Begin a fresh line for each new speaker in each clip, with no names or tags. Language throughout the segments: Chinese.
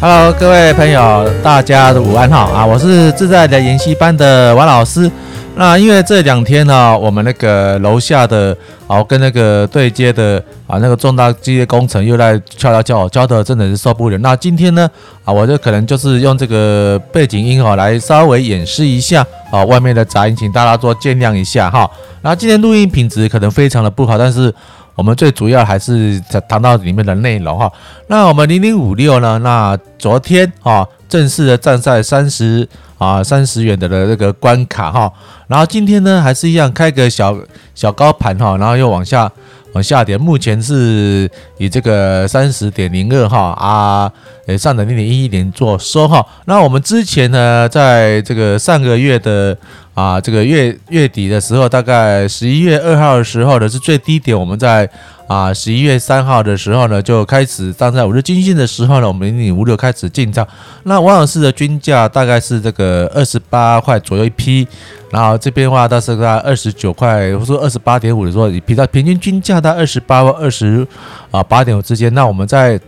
Hello，各位朋友，大家午安好啊！我是自在的研习班的王老师。那因为这两天呢，我们那个楼下的哦，跟那个对接的啊，那个重大机械工程又在敲敲叫，叫的真的是受不了。那今天呢啊，我就可能就是用这个背景音哦，来稍微演示一下啊，外面的杂音，请大家多见谅一下哈。然后今天录音品质可能非常的不好，但是。我们最主要还是谈到里面的内容哈。那我们零零五六呢？那昨天啊，正式的站在三十啊三十元的的那个关卡哈。然后今天呢，还是一样开个小小高盘哈，然后又往下往下点。目前是以这个三十点零二哈啊，呃上涨零点一一点做收哈。那我们之前呢，在这个上个月的。啊，这个月月底的时候，大概十一月二号的时候呢，是最低点。我们在啊十一月三号的时候呢，就开始站在五日均线的时候呢，我们零点五六开始进场。那王老师的均价大概是这个二十八块左右一批，然后这边的话，大概是在二十九块，或者说二十八点五的时候，比较平均均价在二十八二十啊八点五之间。那我们在。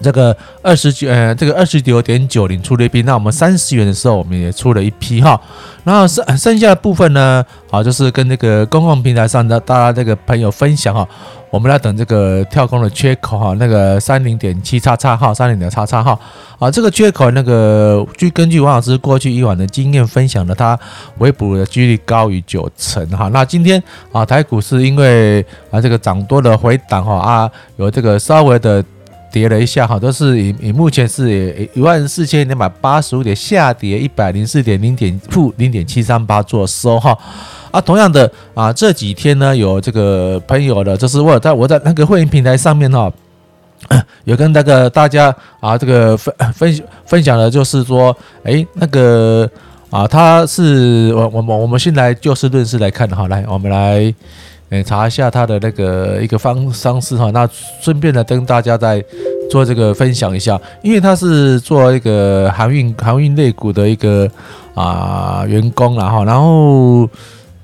这个二十九，呃，这个二十九点九零出了一批，那我们三十元的时候，我们也出了一批哈。然后剩剩下的部分呢，好，就是跟那个公共平台上的大家这个朋友分享哈。我们来等这个跳空的缺口哈，那个三零点七叉叉号，三零点叉叉号啊，这个缺口那个，据根据王老师过去以往的经验分享的，它回补的几率高于九成哈。那今天啊，台股是因为啊这个涨多的回档哈啊，有这个稍微的。跌了一下哈，都是以以目前是一万四千两百八十五点下跌一百零四点零点负零点七三八做收哈啊，同样的啊这几天呢有这个朋友的，就是我在我在那个会员平台上面哈，有跟那个大家啊这个分分分享的，就是说诶那个啊他是我我们我们先来就事论事来看哈，来我们来。诶，查一下他的那个一个方方式哈，那顺便呢跟大家再做这个分享一下，因为他是做一个航运航运类股的一个啊员工然后然后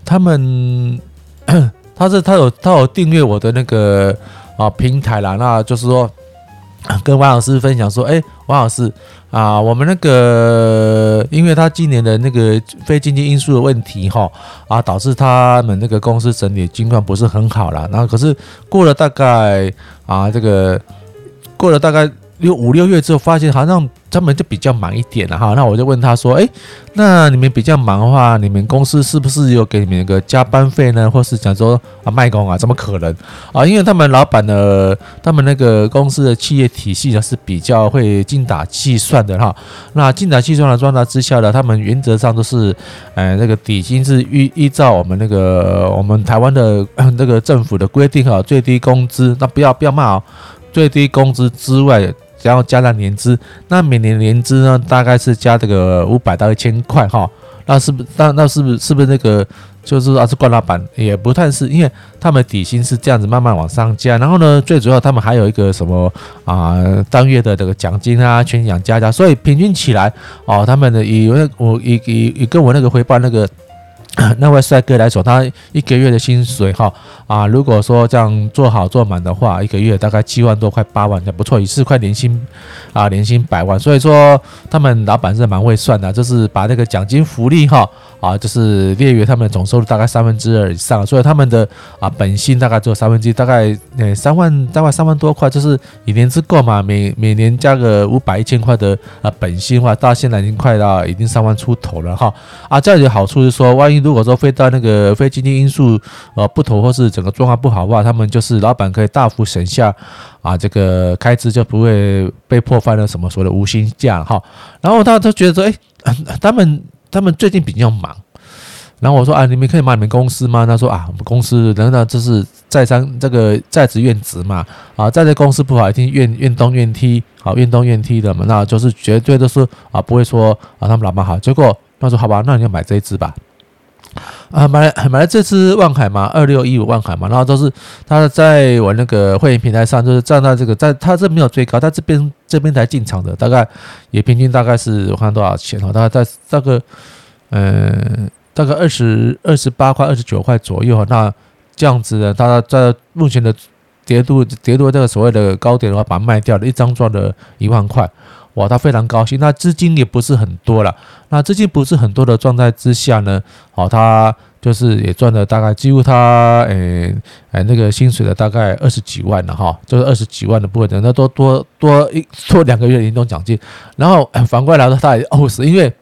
他们 他是他有他有订阅我的那个啊平台啦，那就是说 跟王老师分享说，哎，王老师。啊，我们那个，因为他今年的那个非经济因素的问题哈，啊，导致他们那个公司整体情况不是很好了。然后可是过了大概啊，这个过了大概六五六月之后，发现好像。他们就比较忙一点了哈，那我就问他说，诶，那你们比较忙的话，你们公司是不是有给你们一个加班费呢？或是讲说啊卖工啊，怎么可能啊？因为他们老板的，他们那个公司的企业体系呢是比较会精打细算的哈。那精打细算的状态之下呢，他们原则上都是，呃，那个底薪是依依照我们那个我们台湾的 那个政府的规定哈，最低工资，那不要不要骂哦，最低工资之外。然后加上年资，那每年年资呢，大概是加这个五百到一千块哈。那是不是？那那是不是？是不是那个？就是啊是惯老板也不太是，因为他们底薪是这样子慢慢往上加。然后呢，最主要他们还有一个什么啊？当月的这个奖金啊，全奖加加，所以平均起来哦，他们的以我以以以跟我那个回报那个。那位帅哥来说，他一个月的薪水哈啊，如果说这样做好做满的话，一个月大概七万多块八万，也不错，也是快年薪啊，年薪百万。所以说他们老板是蛮会算的，就是把那个奖金福利哈啊，就是列为他们总收入大概三分之二以上，所以他们的啊本薪大概只有三分之一，大概呃三万大概三万多块，就是以年之够嘛，每每年加个五百一千块的啊本薪的话，到现在已经快到已经三万出头了哈啊，这样的好处是说，万一。如果说非到那个非经济因素呃不妥，或是整个状况不好的话，他们就是老板可以大幅省下啊这个开支，就不会被迫犯了什么所谓的无薪假哈。然后他他觉得说，哎，他们他们最近比较忙。然后我说啊，你们可以买你们公司吗？他说啊，我们公司等等，这是在商这个在职愿职嘛啊，在这公司不好，一定愿愿东愿踢，好愿东愿踢的嘛，那就是绝对都是啊，不会说啊他们老板好。结果他说好吧，那你就买这一支吧。啊，买了买了这只万海嘛，二六一五万海嘛，然后都是他在我那个会员平台上，就是站在这个，在他这没有最高，他这边这边才进场的，大概也平均大概是我看多少钱哦，大概在大概，嗯。大概二十二十八块、二十九块左右。那这样子呢，它在目前的跌度跌度这个所谓的高点的话，把它卖掉了，一张赚了一万块。哇，他非常高兴。那资金也不是很多了。那资金不是很多的状态之下呢，好，他就是也赚了大概几乎他诶诶那个薪水的大概二十几万了哈，就是二十几万的部分，那多多多一 多两个月的年终奖金。然后反过来说，他也饿死，因为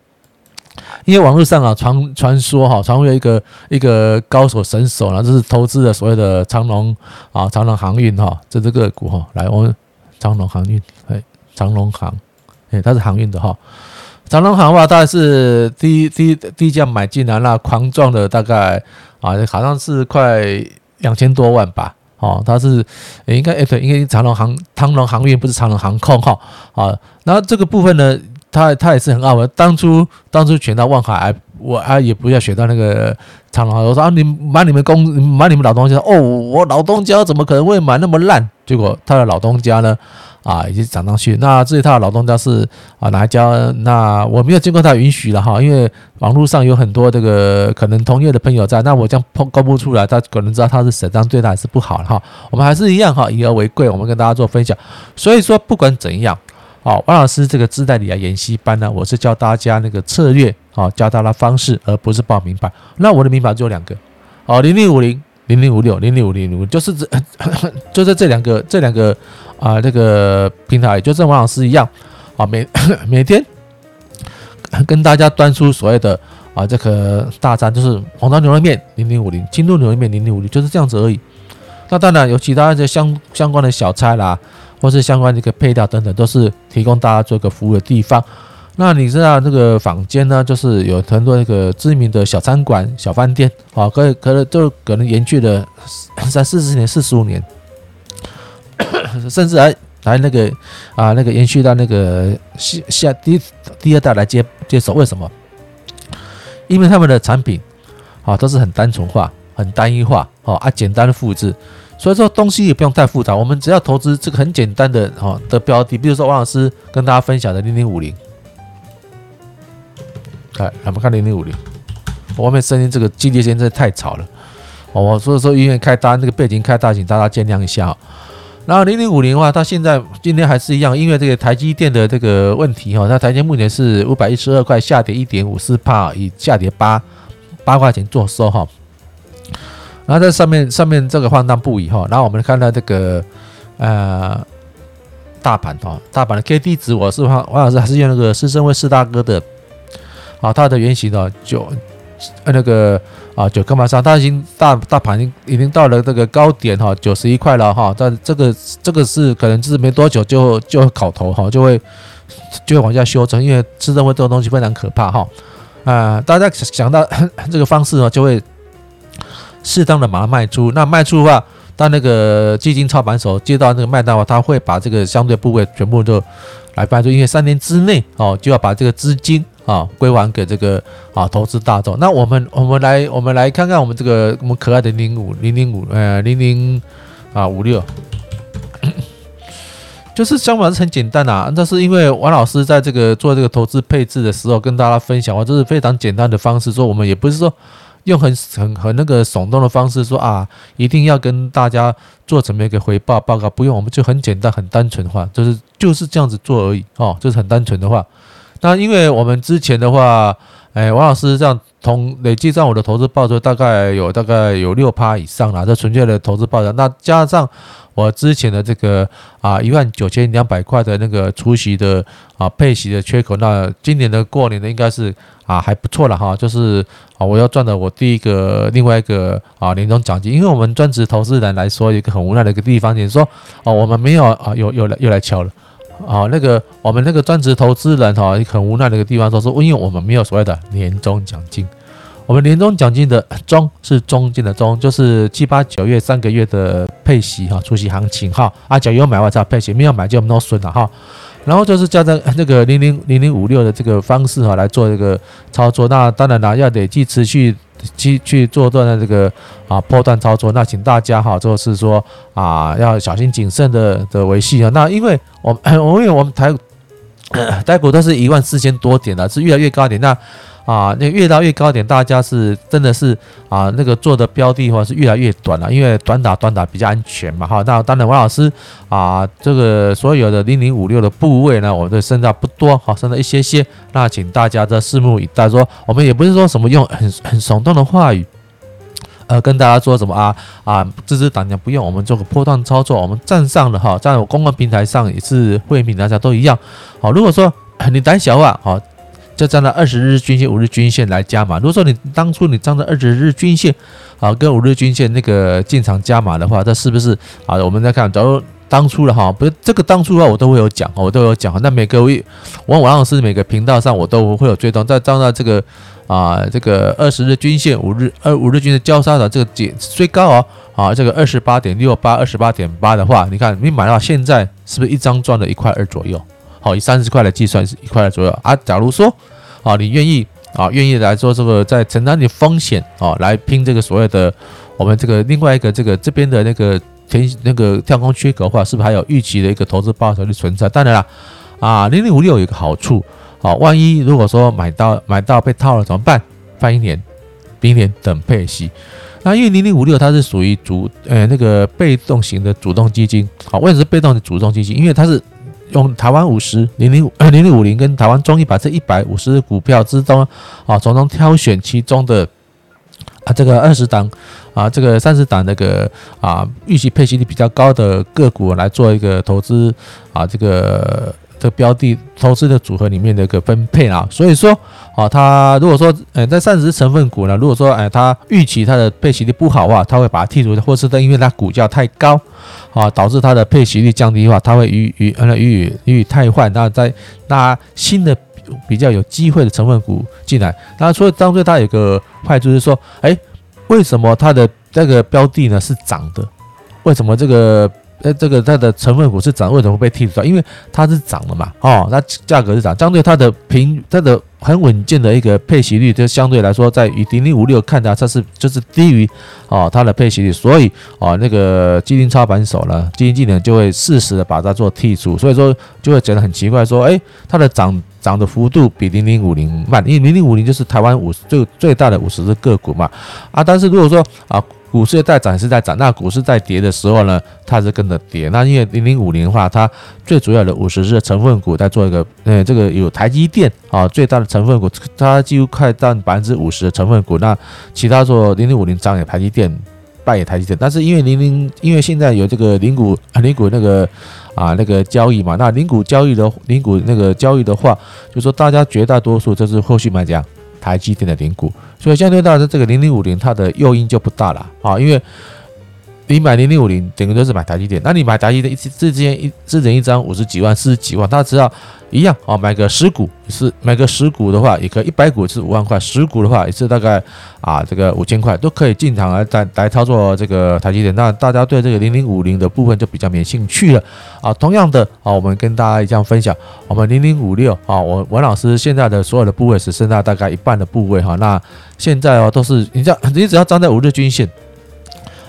因为网络上啊传传说哈，传说有一个一个高手神手，然后就是投资的所谓的长龙啊，长龙航运哈，这这个股哈，来我们长龙航运，哎，长龙航。它是航运的哈，长隆航的话大概是低低低价买进来，那狂赚了大概啊，好像是快两千多万吧。哦，它是应该哎对，应该长隆航长荣航运不是长隆航空哈。啊，那这个部分呢，它它也是很傲。当初当初选到万海，我啊也不要选到那个长隆。我说啊，你买你们公买你们老东家哦，我老东家怎么可能会买那么烂？结果他的老东家呢？啊，已经涨上去。那至于他的老东家是啊哪一家？那我没有经过他允许了哈，因为网络上有很多这个可能同业的朋友在，那我这样公公布出来，他可能知道他是谁，这样对他还是不好哈。我们还是一样哈，以和为贵，我们跟大家做分享。所以说，不管怎样，好，王老师这个自带理啊研习班呢，我是教大家那个策略，啊，教大家方式，而不是报名牌。那我的名牌只有两个，哦，零零五零。零零五六零零五零五，就是这，就是这两个这两个啊，这个平台，就像王老师一样啊，每 每天跟大家端出所谓的啊这个大餐，就是红烧牛肉面零零五零，清炖牛肉面零零五零，就是这样子而已。那当然有其他的相相关的小菜啦，或是相关的一个配料等等，都是提供大家做一个服务的地方。那你知道这个坊间呢，就是有很多那个知名的小餐馆、小饭店，啊，可以可能就可能延续了三四十年、四十五年，甚至还还那个啊那个延续到那个下下第第二代来接接手。为什么？因为他们的产品啊都是很单纯化、很单一化，哦啊简单的复制，所以说东西也不用太复杂，我们只要投资这个很简单的哈的标的，比如说王老师跟大家分享的零零五零。来，我们看零零五零，外面声音这个激烈声真的太吵了，哦，所以说因为开大，那个背景开大，请大家见谅一下。然后零零五零的话，它现在今天还是一样，因为这个台积电的这个问题哈，那台积目前是五百一十二块，下跌一点五四帕，以下跌八八块钱做收哈。然后在上面上面这个放荡不已哈，然后我们看到这个呃大盘哈，大盘的 K D 值，我是王王老师还是用那个施升辉施大哥的。啊，它的原型呢，呃，那个啊，九根板上，它已经大大盘已经已经到了这个高点哈，九十一块了哈。但这个这个是可能就是没多久就就考头哈，就会就会往下修正，因为施升辉这种东西非常可怕哈。啊，大家想到 这个方式呢，就会适当的把它卖出。那卖出的话，当那个基金操盘手接到那个卖单的话，他会把这个相对部位全部都来卖出，因为三年之内哦就要把这个资金。啊，归还给这个啊投资大众。那我们我们来我们来看看我们这个我们可爱的零五零零五呃零零啊五六，就是相反是很简单啊。但是因为王老师在这个做这个投资配置的时候，跟大家分享，我这是非常简单的方式。说我们也不是说用很很很那个耸动的方式说啊，一定要跟大家做怎么一个回报报告，不用，我们就很简单很单纯的话，就是就是这样子做而已哦，就是很单纯的话。那因为我们之前的话，哎，王老师这样同累计上我的投资报酬大概有大概有六趴以上啦，这纯粹的投资报酬。那加上我之前的这个啊一万九千两百块的那个除息的啊配息的缺口，那今年的过年的应该是啊还不错了哈，就是啊我要赚的我第一个另外一个啊年终奖金。因为我们专职投资人来说，一个很无奈的一个地方，就是说哦我们没有啊又又来又来敲了。啊，那个我们那个专职投资人哈，很无奈的一个地方，说是因为我们没有所谓的年终奖金，我们年终奖金的中是中间的中，就是七八九月三个月的配息哈，出席行情哈，啊，只要有买完才配息，没有买就 no 损了哈。然后就是加上那个零零零零五六的这个方式哈来做这个操作，那当然了，要累计持续。去去做段的这个啊破断操作，那请大家哈，就是说啊要小心谨慎的的维系啊。那因为我我因为我们台台股都是一万四千多点了，是越来越高点。那啊，那越到越高点，大家是真的是啊，那个做的标的话是越来越短了，因为短打短打比较安全嘛哈。那当然，王老师啊，这个所有的零零五六的部位呢，我的剩下不多，好，剩了一些些。那请大家再拭目以待。说我们也不是说什么用很很耸动的话语，呃，跟大家说什么啊啊，支持党讲不用，我们做个波段操作，我们站上了哈，在我公共平台上也是会员大家都一样。好，如果说你胆小啊，好。就站在二十日均线、五日均线来加码。如果说你当初你站在二十日均线啊，跟五日均线那个进场加码的话，这是不是啊？我们再看，假如当初的哈，不是这个当初的话，我都会有讲，我都有讲。那每个月，我王老师每个频道上我都会有追踪。在站在这个啊，这个二十日均线、五日二五日均线交叉的这个点最高哦，啊，这个二十八点六八、二十八点八的话，你看你买到现在是不是一张赚了一块二左右？好，以三十块来计算是一块左右啊。假如说啊，你愿意啊，愿意来做这个，在承担你风险啊，来拼这个所谓的我们这个另外一个这个这边的那个填那个跳空缺口的话，是不是还有预期的一个投资报酬率存在？当然了，啊，零零五六有一个好处，好，万一如果说买到买到被套了怎么办？放一年，明年等配息。那因为零零五六它是属于主呃那个被动型的主动基金，好，为什么是被动的主动基金？因为它是。用台湾五十零零五呃零零五零跟台湾中一百这一百五十股票之中啊，从中挑选其中的啊这个二十档啊这个三十档那个啊预期配息率比较高的个股来做一个投资啊这个。标的投资的组合里面的一个分配啊，所以说啊，它如果说呃在三十成分股呢，如果说哎它预期它的配息率不好的话，它会把它剔除，或是因为它股价太高啊，导致它的配息率降低的话，它会予予呃予以予以汰换，那再那新的比较有机会的成分股进来。那所以当中它有个坏处是说，哎，为什么它的这个标的呢是涨的？为什么这个？呃，这个它的成分股是涨，为什么会被剔除掉？因为它是涨了嘛，哦，那价格是涨，相对它的平，它的很稳健的一个配息率，就相对来说，在于零零五六看的它是就是低于哦它的配息率，所以哦那个基金操盘手呢，基金经理就会适时的把它做剔除，所以说就会觉得很奇怪，说，哎，它的涨涨的幅度比零零五零慢，因为零零五零就是台湾五十最最大的五十只个股嘛，啊，但是如果说啊。股市在涨是在涨，那股市在跌的时候呢，它是跟着跌。那因为零零五零的话，它最主要的五十只成分股在做一个，呃，这个有台积电啊，最大的成分股，它几乎快占百分之五十的成分股。那其他做零零五零涨也台积电，败也台积电。但是因为零零，因为现在有这个零股零股那个啊那个交易嘛，那零股交易的零股那个交易的话，就说大家绝大多数就是后续买家。台积电的零股，所以相对到的这个零零五零，它的诱因就不大了。啊，因为你买零零五零，整个都是买台积电，那你买台积电一次之间一之前一张五十几万、四十几万，大家知道一样啊，买个十股是买个十股的话，也可以一百股是五万块，十股的话也是大概啊这个五千块，都可以进场来来来操作这个台积电。那大家对这个零零五零的部分就比较没兴趣了啊。同样的啊，我们跟大家一样分享，我们零零五六啊，我王老师现在的所有的部位只剩下大概一半的部位哈。那现在哦都是你这样，你只要站在五日均线。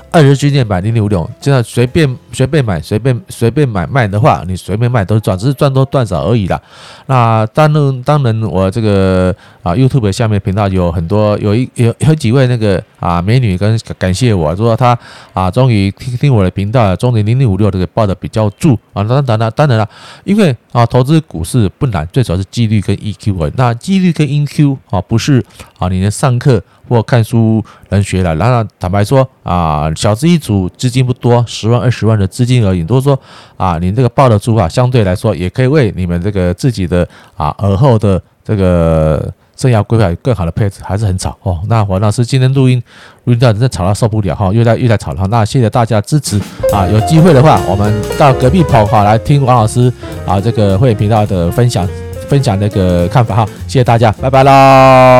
二十均线买零零五六，现在随便随便买，随便随便买卖的话，你随便卖都赚，只是赚多赚少而已啦。那当然，当然我这个啊 YouTube 下面频道有很多，有一有有几位那个啊美女跟感谢我说她啊终于听听我的频道，终于零零五六这个报的比较住啊。当然了，当然了，因为啊投资股市不难，最主要是纪律跟 EQ 啊那纪律跟 EQ 啊不是啊你能上课。或看书能学了，然后坦白说啊，小资一组资金不多，十万二十万的资金而已。如果说啊，你这个抱得住啊，相对来说也可以为你们这个自己的啊尔后的这个生涯规划更好的配置，还是很吵哦。那王老师今天录音录音到真的吵到受不了哈，又在又在吵了。那谢谢大家支持啊，有机会的话，我们到隔壁跑哈来听王老师啊这个会员频道的分享分享那个看法哈，谢谢大家，拜拜喽。